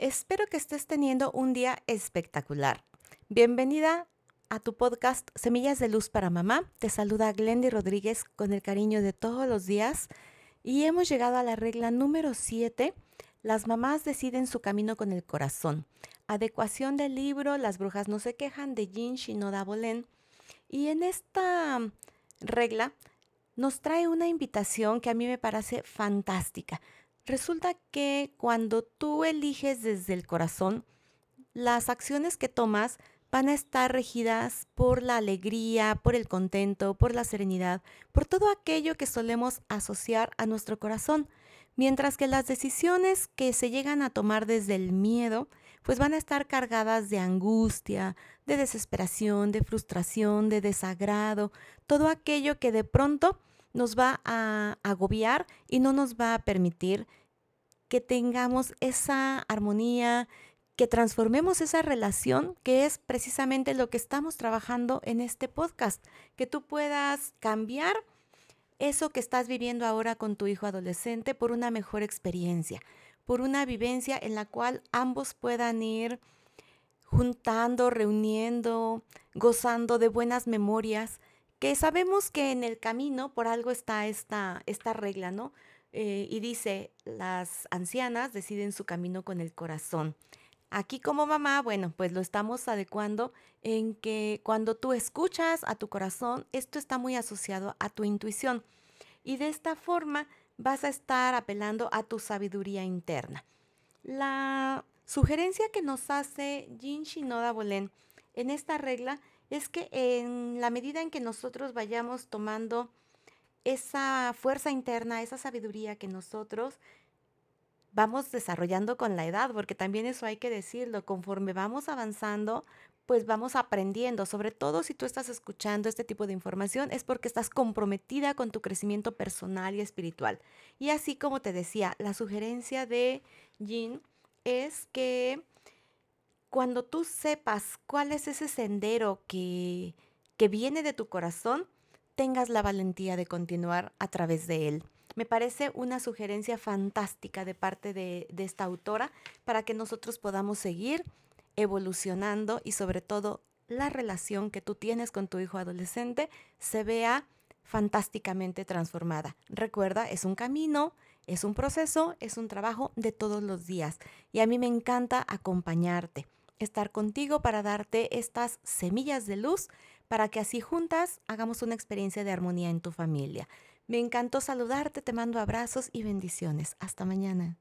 Espero que estés teniendo un día espectacular. Bienvenida a tu podcast Semillas de Luz para Mamá. Te saluda Glendy Rodríguez con el cariño de todos los días y hemos llegado a la regla número 7. Las mamás deciden su camino con el corazón. Adecuación del libro Las brujas no se quejan de Jean Shinoda Bolén. Y en esta regla nos trae una invitación que a mí me parece fantástica. Resulta que cuando tú eliges desde el corazón, las acciones que tomas van a estar regidas por la alegría, por el contento, por la serenidad, por todo aquello que solemos asociar a nuestro corazón, mientras que las decisiones que se llegan a tomar desde el miedo, pues van a estar cargadas de angustia, de desesperación, de frustración, de desagrado, todo aquello que de pronto nos va a agobiar y no nos va a permitir que tengamos esa armonía, que transformemos esa relación, que es precisamente lo que estamos trabajando en este podcast, que tú puedas cambiar eso que estás viviendo ahora con tu hijo adolescente por una mejor experiencia, por una vivencia en la cual ambos puedan ir juntando, reuniendo, gozando de buenas memorias, que sabemos que en el camino por algo está esta, esta regla, ¿no? Eh, y dice, las ancianas deciden su camino con el corazón. Aquí como mamá, bueno, pues lo estamos adecuando en que cuando tú escuchas a tu corazón, esto está muy asociado a tu intuición. Y de esta forma vas a estar apelando a tu sabiduría interna. La sugerencia que nos hace Jin Shinoda Bolen en esta regla es que en la medida en que nosotros vayamos tomando esa fuerza interna, esa sabiduría que nosotros vamos desarrollando con la edad, porque también eso hay que decirlo, conforme vamos avanzando, pues vamos aprendiendo, sobre todo si tú estás escuchando este tipo de información, es porque estás comprometida con tu crecimiento personal y espiritual. Y así como te decía, la sugerencia de Jean es que cuando tú sepas cuál es ese sendero que, que viene de tu corazón, tengas la valentía de continuar a través de él. Me parece una sugerencia fantástica de parte de, de esta autora para que nosotros podamos seguir evolucionando y sobre todo la relación que tú tienes con tu hijo adolescente se vea fantásticamente transformada. Recuerda, es un camino, es un proceso, es un trabajo de todos los días y a mí me encanta acompañarte estar contigo para darte estas semillas de luz para que así juntas hagamos una experiencia de armonía en tu familia. Me encantó saludarte, te mando abrazos y bendiciones. Hasta mañana.